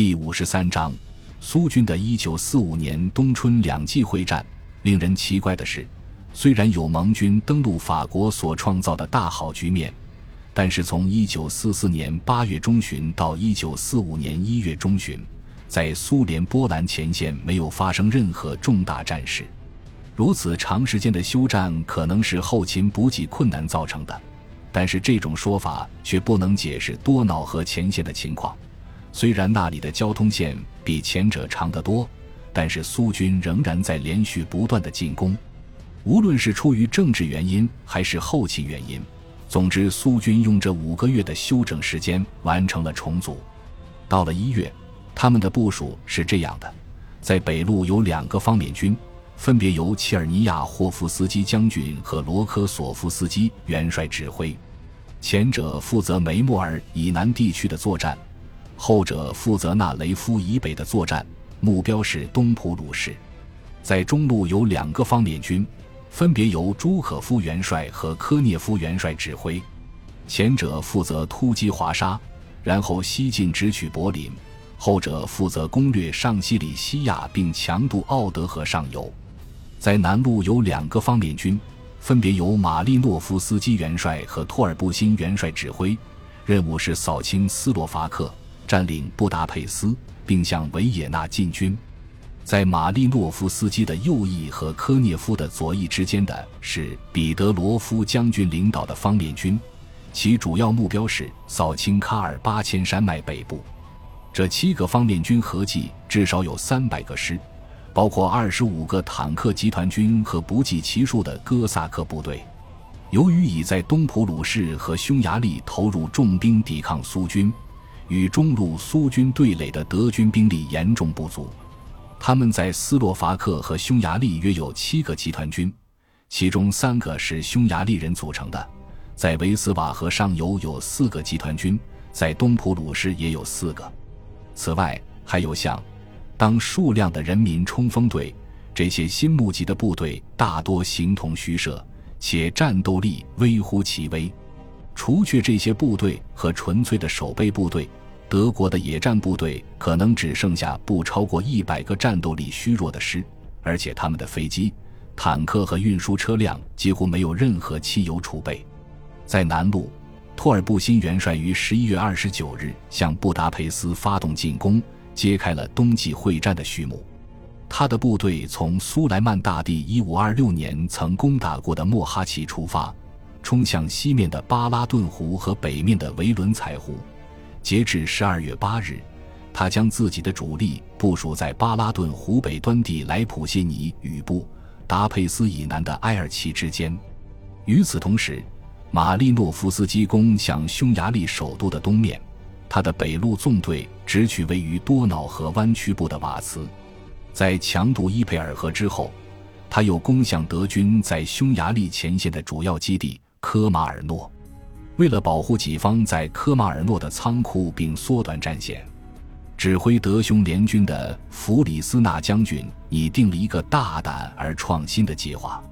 第五十三章，苏军的一九四五年冬春两季会战。令人奇怪的是，虽然有盟军登陆法国所创造的大好局面，但是从一九四四年八月中旬到一九四五年一月中旬，在苏联波兰前线没有发生任何重大战事。如此长时间的休战，可能是后勤补给困难造成的，但是这种说法却不能解释多瑙河前线的情况。虽然那里的交通线比前者长得多，但是苏军仍然在连续不断的进攻。无论是出于政治原因还是后勤原因，总之苏军用这五个月的休整时间完成了重组。到了一月，他们的部署是这样的：在北路有两个方面军，分别由切尔尼亚霍夫斯基将军和罗科索夫斯基元帅指挥，前者负责梅莫尔以南地区的作战。后者负责纳雷夫以北的作战，目标是东普鲁士。在中路有两个方面军，分别由朱可夫元帅和科涅夫元帅指挥。前者负责突击华沙，然后西进直取柏林；后者负责攻略上西里西亚并强渡奥德河上游。在南路有两个方面军，分别由马利诺夫斯基元帅和托尔布辛元帅指挥，任务是扫清斯洛伐克。占领布达佩斯，并向维也纳进军。在马利诺夫斯基的右翼和科涅夫的左翼之间的是彼得罗夫将军领导的方面军，其主要目标是扫清卡尔巴阡山脉北部。这七个方面军合计至少有三百个师，包括二十五个坦克集团军和不计其数的哥萨克部队。由于已在东普鲁士和匈牙利投入重兵抵抗苏军。与中路苏军对垒的德军兵力严重不足，他们在斯洛伐克和匈牙利约有七个集团军，其中三个是匈牙利人组成的；在维斯瓦河上游有四个集团军，在东普鲁士也有四个。此外，还有像当数量的人民冲锋队，这些新募集的部队大多形同虚设，且战斗力微乎其微。除却这些部队和纯粹的守备部队。德国的野战部队可能只剩下不超过一百个战斗力虚弱的师，而且他们的飞机、坦克和运输车辆几乎没有任何汽油储备。在南路，托尔布辛元帅于十一月二十九日向布达佩斯发动进攻，揭开了冬季会战的序幕。他的部队从苏莱曼大帝一五二六年曾攻打过的莫哈奇出发，冲向西面的巴拉顿湖和北面的维伦采湖。截至十二月八日，他将自己的主力部署在巴拉顿湖北端地莱普谢尼与布达佩斯以南的埃尔奇之间。与此同时，马利诺夫斯基攻向匈牙利首都的东面，他的北路纵队直取位于多瑙河湾曲部的瓦茨。在强渡伊佩尔河之后，他又攻向德军在匈牙利前线的主要基地科马尔诺。为了保护己方在科马尔诺的仓库并缩短战线，指挥德匈联军的弗里斯纳将军拟定了一个大胆而创新的计划。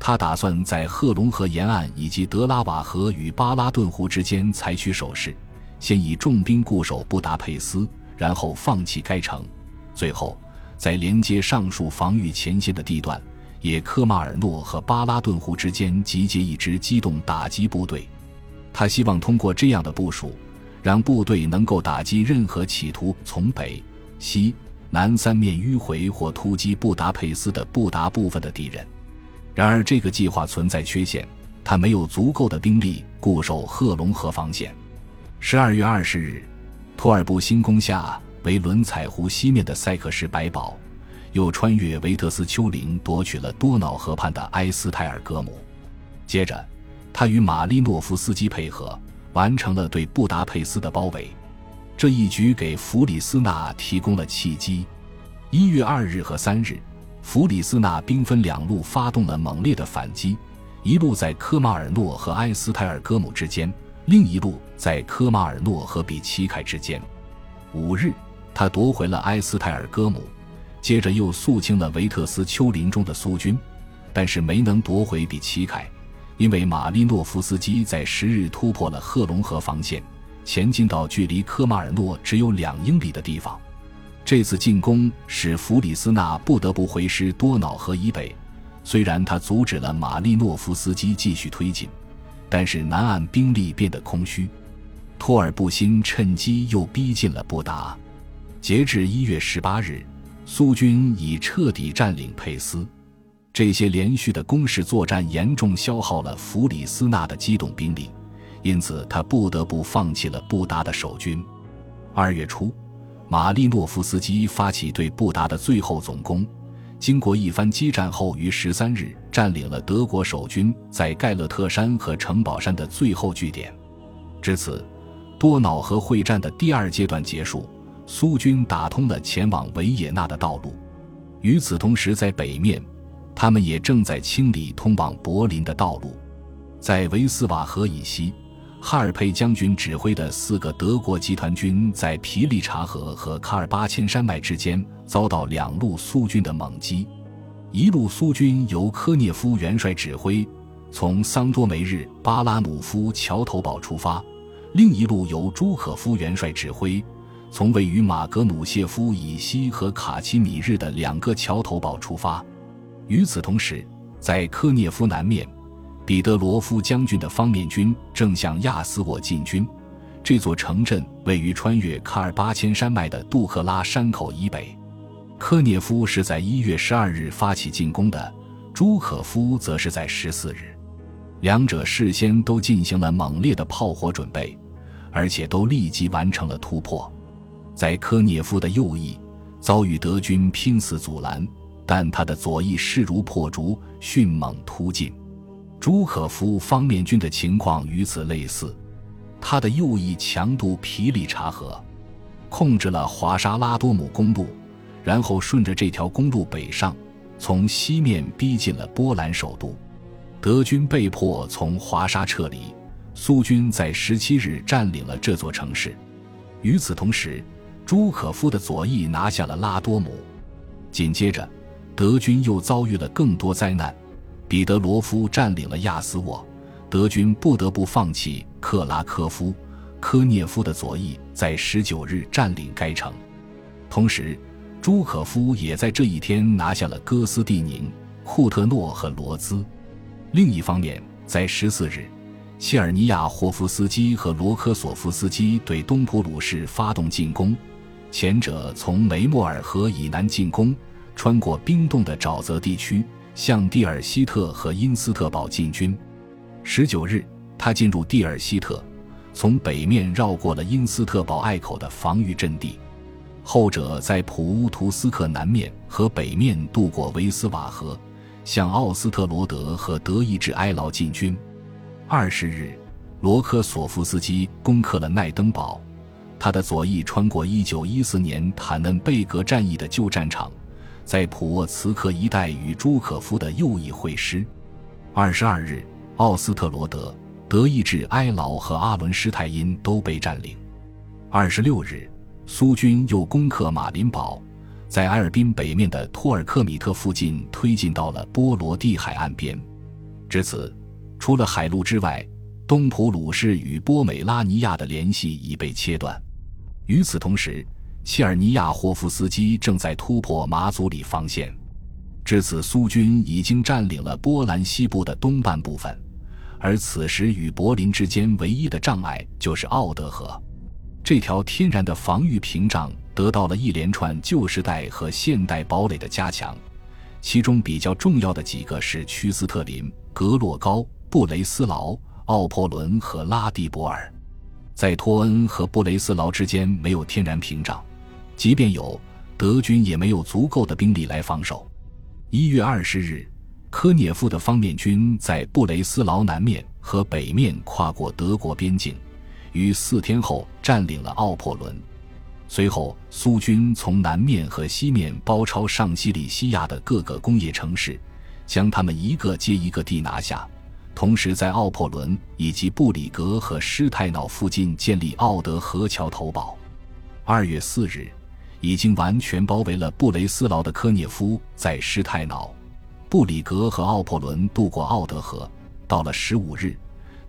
他打算在赫龙河沿岸以及德拉瓦河与巴拉顿湖之间采取守势，先以重兵固守布达佩斯，然后放弃该城，最后在连接上述防御前线的地段，也科马尔诺和巴拉顿湖之间集结一支机动打击部队。他希望通过这样的部署，让部队能够打击任何企图从北、西、南三面迂回或突击布达佩斯的布达部分的敌人。然而，这个计划存在缺陷，他没有足够的兵力固守赫龙河防线。十二月二十日，托尔布辛攻下为伦采湖西面的塞克什白堡，又穿越维特斯丘陵夺取了多瑙河畔的埃斯泰尔格姆。接着。他与马利诺夫斯基配合，完成了对布达佩斯的包围。这一局给弗里斯纳提供了契机。一月二日和三日，弗里斯纳兵分两路发动了猛烈的反击：一路在科马尔诺和埃斯泰尔戈姆之间，另一路在科马尔诺和比奇凯之间。五日，他夺回了埃斯泰尔戈姆，接着又肃清了维特斯丘陵中的苏军，但是没能夺回比奇凯。因为马利诺夫斯基在十日突破了赫龙河防线，前进到距离科马尔诺只有两英里的地方。这次进攻使弗里斯纳不得不回师多瑙河以北。虽然他阻止了马利诺夫斯基继续推进，但是南岸兵力变得空虚。托尔布辛趁机又逼近了布达。截至一月十八日，苏军已彻底占领佩斯。这些连续的攻势作战严重消耗了弗里斯纳的机动兵力，因此他不得不放弃了布达的守军。二月初，马利诺夫斯基发起对布达的最后总攻。经过一番激战后，于十三日占领了德国守军在盖勒特山和城堡山的最后据点。至此，多瑙河会战的第二阶段结束，苏军打通了前往维也纳的道路。与此同时，在北面，他们也正在清理通往柏林的道路。在维斯瓦河以西。哈尔佩将军指挥的四个德国集团军在皮利察河和卡尔巴阡山脉之间遭到两路苏军的猛击，一路苏军由科涅夫元帅指挥，从桑多梅日巴拉姆夫桥头堡出发；另一路由朱可夫元帅指挥，从位于马格努谢夫以西和卡奇米日的两个桥头堡出发。与此同时，在科涅夫南面。彼得罗夫将军的方面军正向亚斯沃进军，这座城镇位于穿越卡尔巴阡山脉的杜克拉山口以北。科涅夫是在一月十二日发起进攻的，朱可夫则是在十四日。两者事先都进行了猛烈的炮火准备，而且都立即完成了突破。在科涅夫的右翼遭遇德军拼死阻拦，但他的左翼势如破竹，迅猛突进。朱可夫方面军的情况与此类似，他的右翼强渡皮里察河，控制了华沙拉多姆公路，然后顺着这条公路北上，从西面逼近了波兰首都。德军被迫从华沙撤离，苏军在十七日占领了这座城市。与此同时，朱可夫的左翼拿下了拉多姆。紧接着，德军又遭遇了更多灾难。彼得罗夫占领了亚斯沃，德军不得不放弃克拉科夫。科涅夫的左翼在十九日占领该城，同时，朱可夫也在这一天拿下了哥斯蒂宁、库特诺和罗兹。另一方面，在十四日，切尔尼亚霍夫斯基和罗科索夫斯基对东普鲁士发动进攻，前者从梅莫尔河以南进攻，穿过冰冻的沼泽地区。向蒂尔希特和因斯特堡进军。十九日，他进入蒂尔希特，从北面绕过了因斯特堡隘口的防御阵地。后者在普乌图斯克南面和北面渡过维斯瓦河，向奥斯特罗德和德意志埃劳进军。二十日，罗科索夫斯基攻克了奈登堡，他的左翼穿过一九一四年坦嫩贝格战役的旧战场。在普沃茨克一带与朱可夫的右翼会师。二十二日，奥斯特罗德、德意志埃劳和阿伦施泰因都被占领。二十六日，苏军又攻克马林堡，在埃尔滨北面的托尔克米特附近推进到了波罗的海岸边。至此，除了海路之外，东普鲁士与波美拉尼亚的联系已被切断。与此同时，切尔尼亚霍夫斯基正在突破马祖里防线，至此，苏军已经占领了波兰西部的东半部分，而此时与柏林之间唯一的障碍就是奥德河。这条天然的防御屏障得到了一连串旧时代和现代堡垒的加强，其中比较重要的几个是屈斯特林、格洛高、布雷斯劳、奥珀伦和拉蒂博尔，在托恩和布雷斯劳之间没有天然屏障。即便有德军，也没有足够的兵力来防守。一月二十日，科涅夫的方面军在布雷斯劳南面和北面跨过德国边境，于四天后占领了奥珀伦。随后，苏军从南面和西面包抄上西里西亚的各个工业城市，将他们一个接一个地拿下，同时在奥珀伦以及布里格和施泰瑙附近建立奥德河桥头堡。二月四日。已经完全包围了布雷斯劳的科涅夫，在施泰瑙、布里格和奥珀伦渡过奥德河。到了十五日，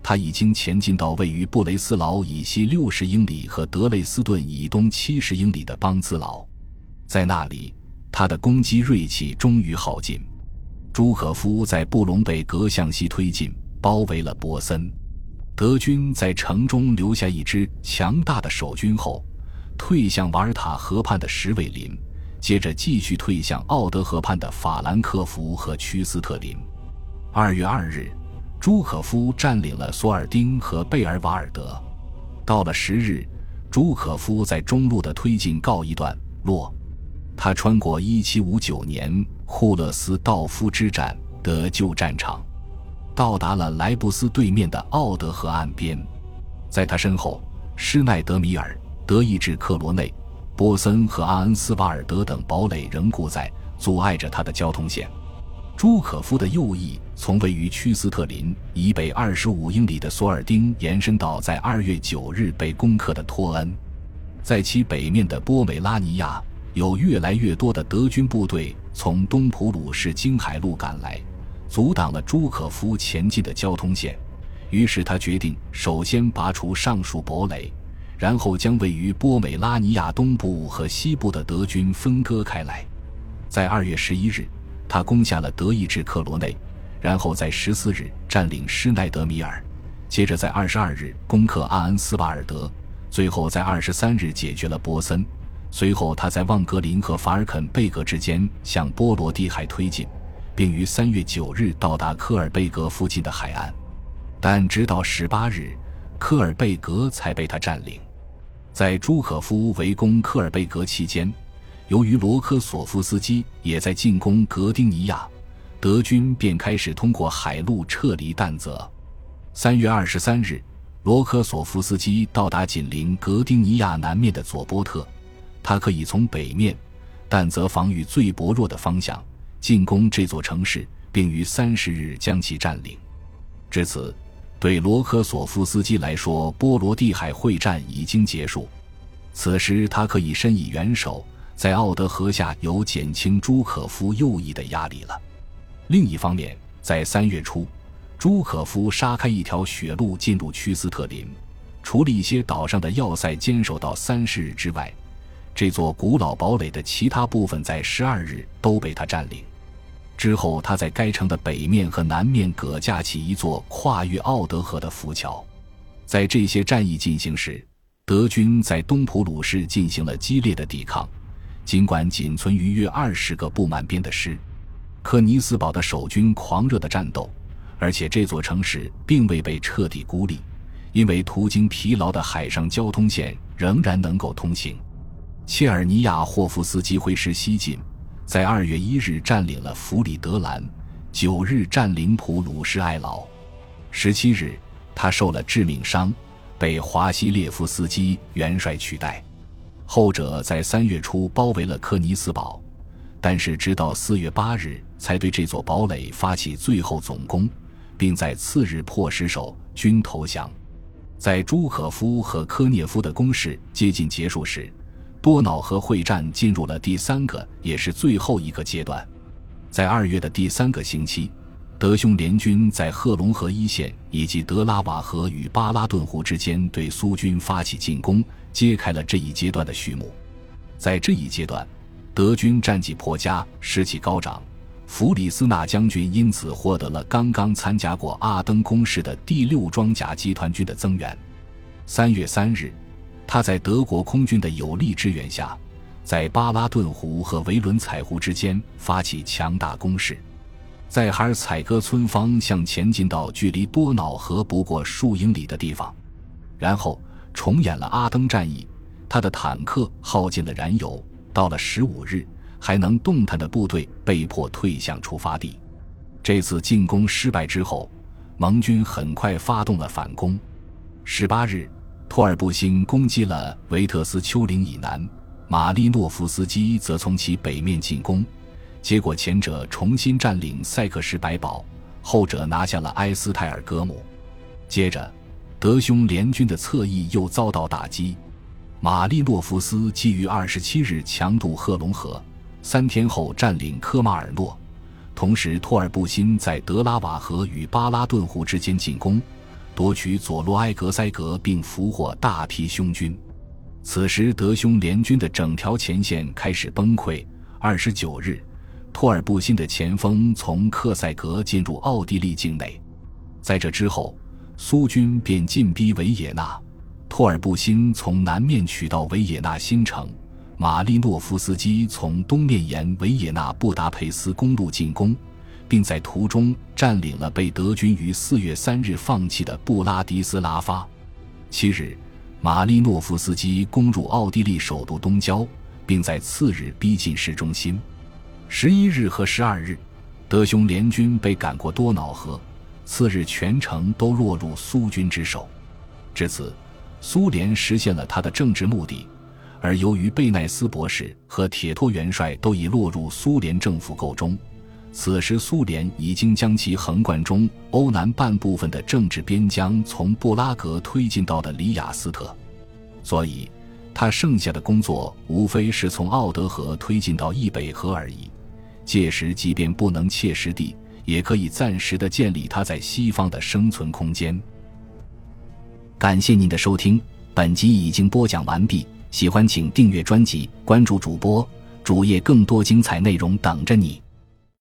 他已经前进到位于布雷斯劳以西六十英里和德累斯顿以东七十英里的邦兹劳。在那里，他的攻击锐气终于耗尽。朱可夫在布隆贝格向西推进，包围了波森。德军在城中留下一支强大的守军后，退向瓦尔塔河畔的什韦林，接着继续退向奥德河畔的法兰克福和屈斯特林。二月二日，朱可夫占领了索尔丁和贝尔瓦尔德。到了十日，朱可夫在中路的推进告一段落。他穿过1759年库勒斯道夫之战的旧战场。到达了莱布斯对面的奥德河岸边，在他身后，施奈德米尔、德意志克罗内、波森和阿恩斯瓦尔德等堡垒仍固在，阻碍着他的交通线。朱可夫的右翼从位于屈斯特林以北二十五英里的索尔丁延伸到在二月九日被攻克的托恩，在其北面的波美拉尼亚，有越来越多的德军部队从东普鲁士经海路赶来。阻挡了朱可夫前进的交通线，于是他决定首先拔除上述堡垒，然后将位于波美拉尼亚东部和西部的德军分割开来。在二月十一日，他攻下了德意志克罗内，然后在十四日占领施奈德米尔，接着在二十二日攻克阿恩斯瓦尔德，最后在二十三日解决了波森。随后，他在旺格林和法尔肯贝格之间向波罗的海推进。并于三月九日到达科尔贝格附近的海岸，但直到十八日，科尔贝格才被他占领。在朱可夫围攻科尔贝格期间，由于罗科索夫斯基也在进攻格丁尼亚，德军便开始通过海路撤离但泽。三月二十三日，罗科索夫斯基到达紧邻格丁尼亚南面的佐波特，他可以从北面，但泽防御最薄弱的方向。进攻这座城市，并于三十日将其占领。至此，对罗科索夫斯基来说，波罗的海会战已经结束。此时，他可以伸以援手，在奥德河下有减轻朱可夫右翼的压力了。另一方面，在三月初，朱可夫杀开一条血路进入屈斯特林，除了一些岛上的要塞坚守到三十日之外，这座古老堡垒的其他部分在十二日都被他占领。之后，他在该城的北面和南面各架起一座跨越奥德河的浮桥。在这些战役进行时，德军在东普鲁士进行了激烈的抵抗。尽管仅存于约二十个布满编的师，科尼斯堡的守军狂热的战斗，而且这座城市并未被彻底孤立，因为途经疲劳的海上交通线仍然能够通行。切尔尼亚霍夫斯基挥师西进。在二月一日占领了弗里德兰，九日占领普鲁士艾劳，十七日他受了致命伤，被华西列夫斯基元帅取代。后者在三月初包围了科尼斯堡，但是直到四月八日才对这座堡垒发起最后总攻，并在次日迫使守军投降。在朱可夫和科涅夫的攻势接近结束时。多瑙河会战进入了第三个，也是最后一个阶段。在二月的第三个星期，德匈联军在赫龙河一线以及德拉瓦河与巴拉顿湖之间对苏军发起进攻，揭开了这一阶段的序幕。在这一阶段，德军战绩颇佳，士气高涨。弗里斯纳将军因此获得了刚刚参加过阿登攻势的第六装甲集团军的增援。三月三日。他在德国空军的有力支援下，在巴拉顿湖和维伦采湖之间发起强大攻势，在哈尔采戈村方向前进到距离多瑙河不过数英里的地方，然后重演了阿登战役。他的坦克耗尽了燃油，到了十五日，还能动弹的部队被迫退向出发地。这次进攻失败之后，盟军很快发动了反攻。十八日。托尔布辛攻击了维特斯丘陵以南，马利诺夫斯基则从其北面进攻，结果前者重新占领塞克什白堡，后者拿下了埃斯泰尔格姆。接着，德匈联军的侧翼又遭到打击，马利诺夫斯基于二十七日强渡赫龙河，三天后占领科马尔诺，同时托尔布辛在德拉瓦河与巴拉顿湖之间进攻。夺取佐洛埃格塞格，并俘获大批匈军。此时，德匈联军的整条前线开始崩溃。二十九日，托尔布辛的前锋从克塞格进入奥地利境内，在这之后，苏军便进逼维也纳。托尔布辛从南面取道维也纳新城，马利诺夫斯基从东面沿维也纳布达佩斯公路进攻，并在途中占领了被德军于四月三日放弃的布拉迪斯拉发。七日。马利诺夫斯基攻入奥地利首都东郊，并在次日逼近市中心。十一日和十二日，德匈联军被赶过多瑙河，次日全城都落入苏军之手。至此，苏联实现了他的政治目的。而由于贝奈斯博士和铁托元帅都已落入苏联政府构中，此时苏联已经将其横贯中欧南半部分的政治边疆从布拉格推进到了里雅斯特，所以他剩下的工作无非是从奥德河推进到易北河而已。届时，即便不能切实地，也可以暂时的建立他在西方的生存空间。感谢您的收听，本集已经播讲完毕。喜欢请订阅专辑，关注主播主页，更多精彩内容等着你。